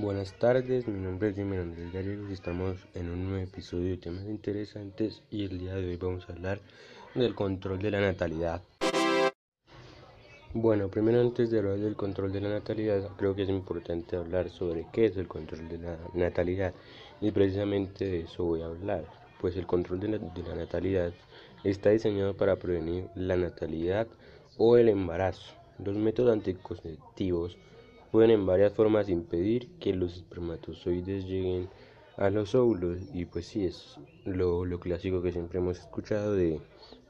buenas tardes, mi nombre es Jimmy Andrés Gallegos y estamos en un nuevo episodio de temas interesantes y el día de hoy vamos a hablar del control de la natalidad. Bueno, primero antes de hablar del control de la natalidad, creo que es importante hablar sobre qué es el control de la natalidad y precisamente de eso voy a hablar, pues el control de la, de la natalidad está diseñado para prevenir la natalidad o el embarazo. Los métodos anticonceptivos pueden en varias formas impedir que los espermatozoides lleguen a los óvulos y pues sí es lo, clásico que siempre hemos escuchado de,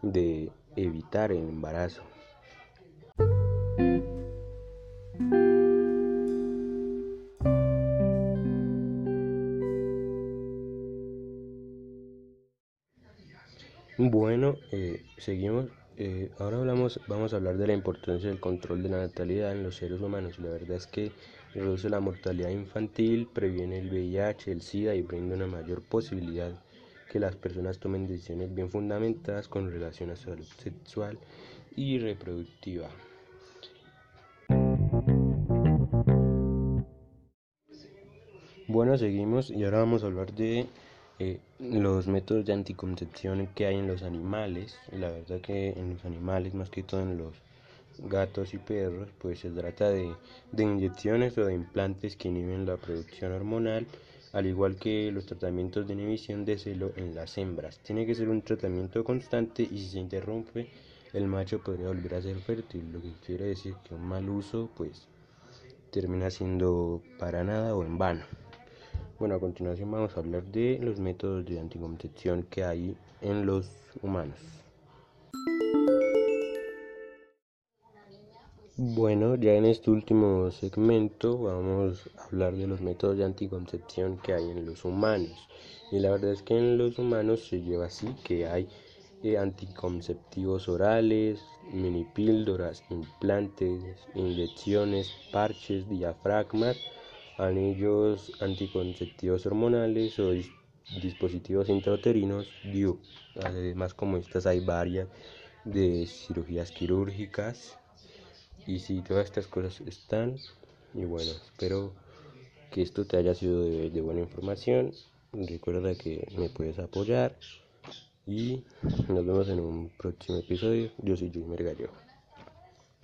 de evitar el embarazo. Bueno, eh, seguimos eh, ahora hablamos, vamos a hablar de la importancia del control de la natalidad en los seres humanos. La verdad es que reduce la mortalidad infantil, previene el VIH, el SIDA y brinda una mayor posibilidad que las personas tomen decisiones bien fundamentadas con relación a su salud sexual y reproductiva. Bueno, seguimos y ahora vamos a hablar de eh, los métodos de anticoncepción que hay en los animales, la verdad que en los animales, más que todo en los gatos y perros, pues se trata de, de inyecciones o de implantes que inhiben la producción hormonal, al igual que los tratamientos de inhibición de celo en las hembras. Tiene que ser un tratamiento constante y si se interrumpe, el macho podría volver a ser fértil, lo que quiere decir que un mal uso pues termina siendo para nada o en vano. Bueno, a continuación vamos a hablar de los métodos de anticoncepción que hay en los humanos. Bueno, ya en este último segmento vamos a hablar de los métodos de anticoncepción que hay en los humanos. Y la verdad es que en los humanos se lleva así, que hay eh, anticonceptivos orales, mini píldoras, implantes, inyecciones, parches, diafragmas, anillos anticonceptivos hormonales o dispositivos intrauterinos DIU. Además, como estas hay varias de cirugías quirúrgicas. Y si todas estas cosas están, y bueno, espero que esto te haya sido de, buena información. Recuerda que me puedes apoyar y nos vemos en un próximo episodio. Yo soy Jimmy Mergallo.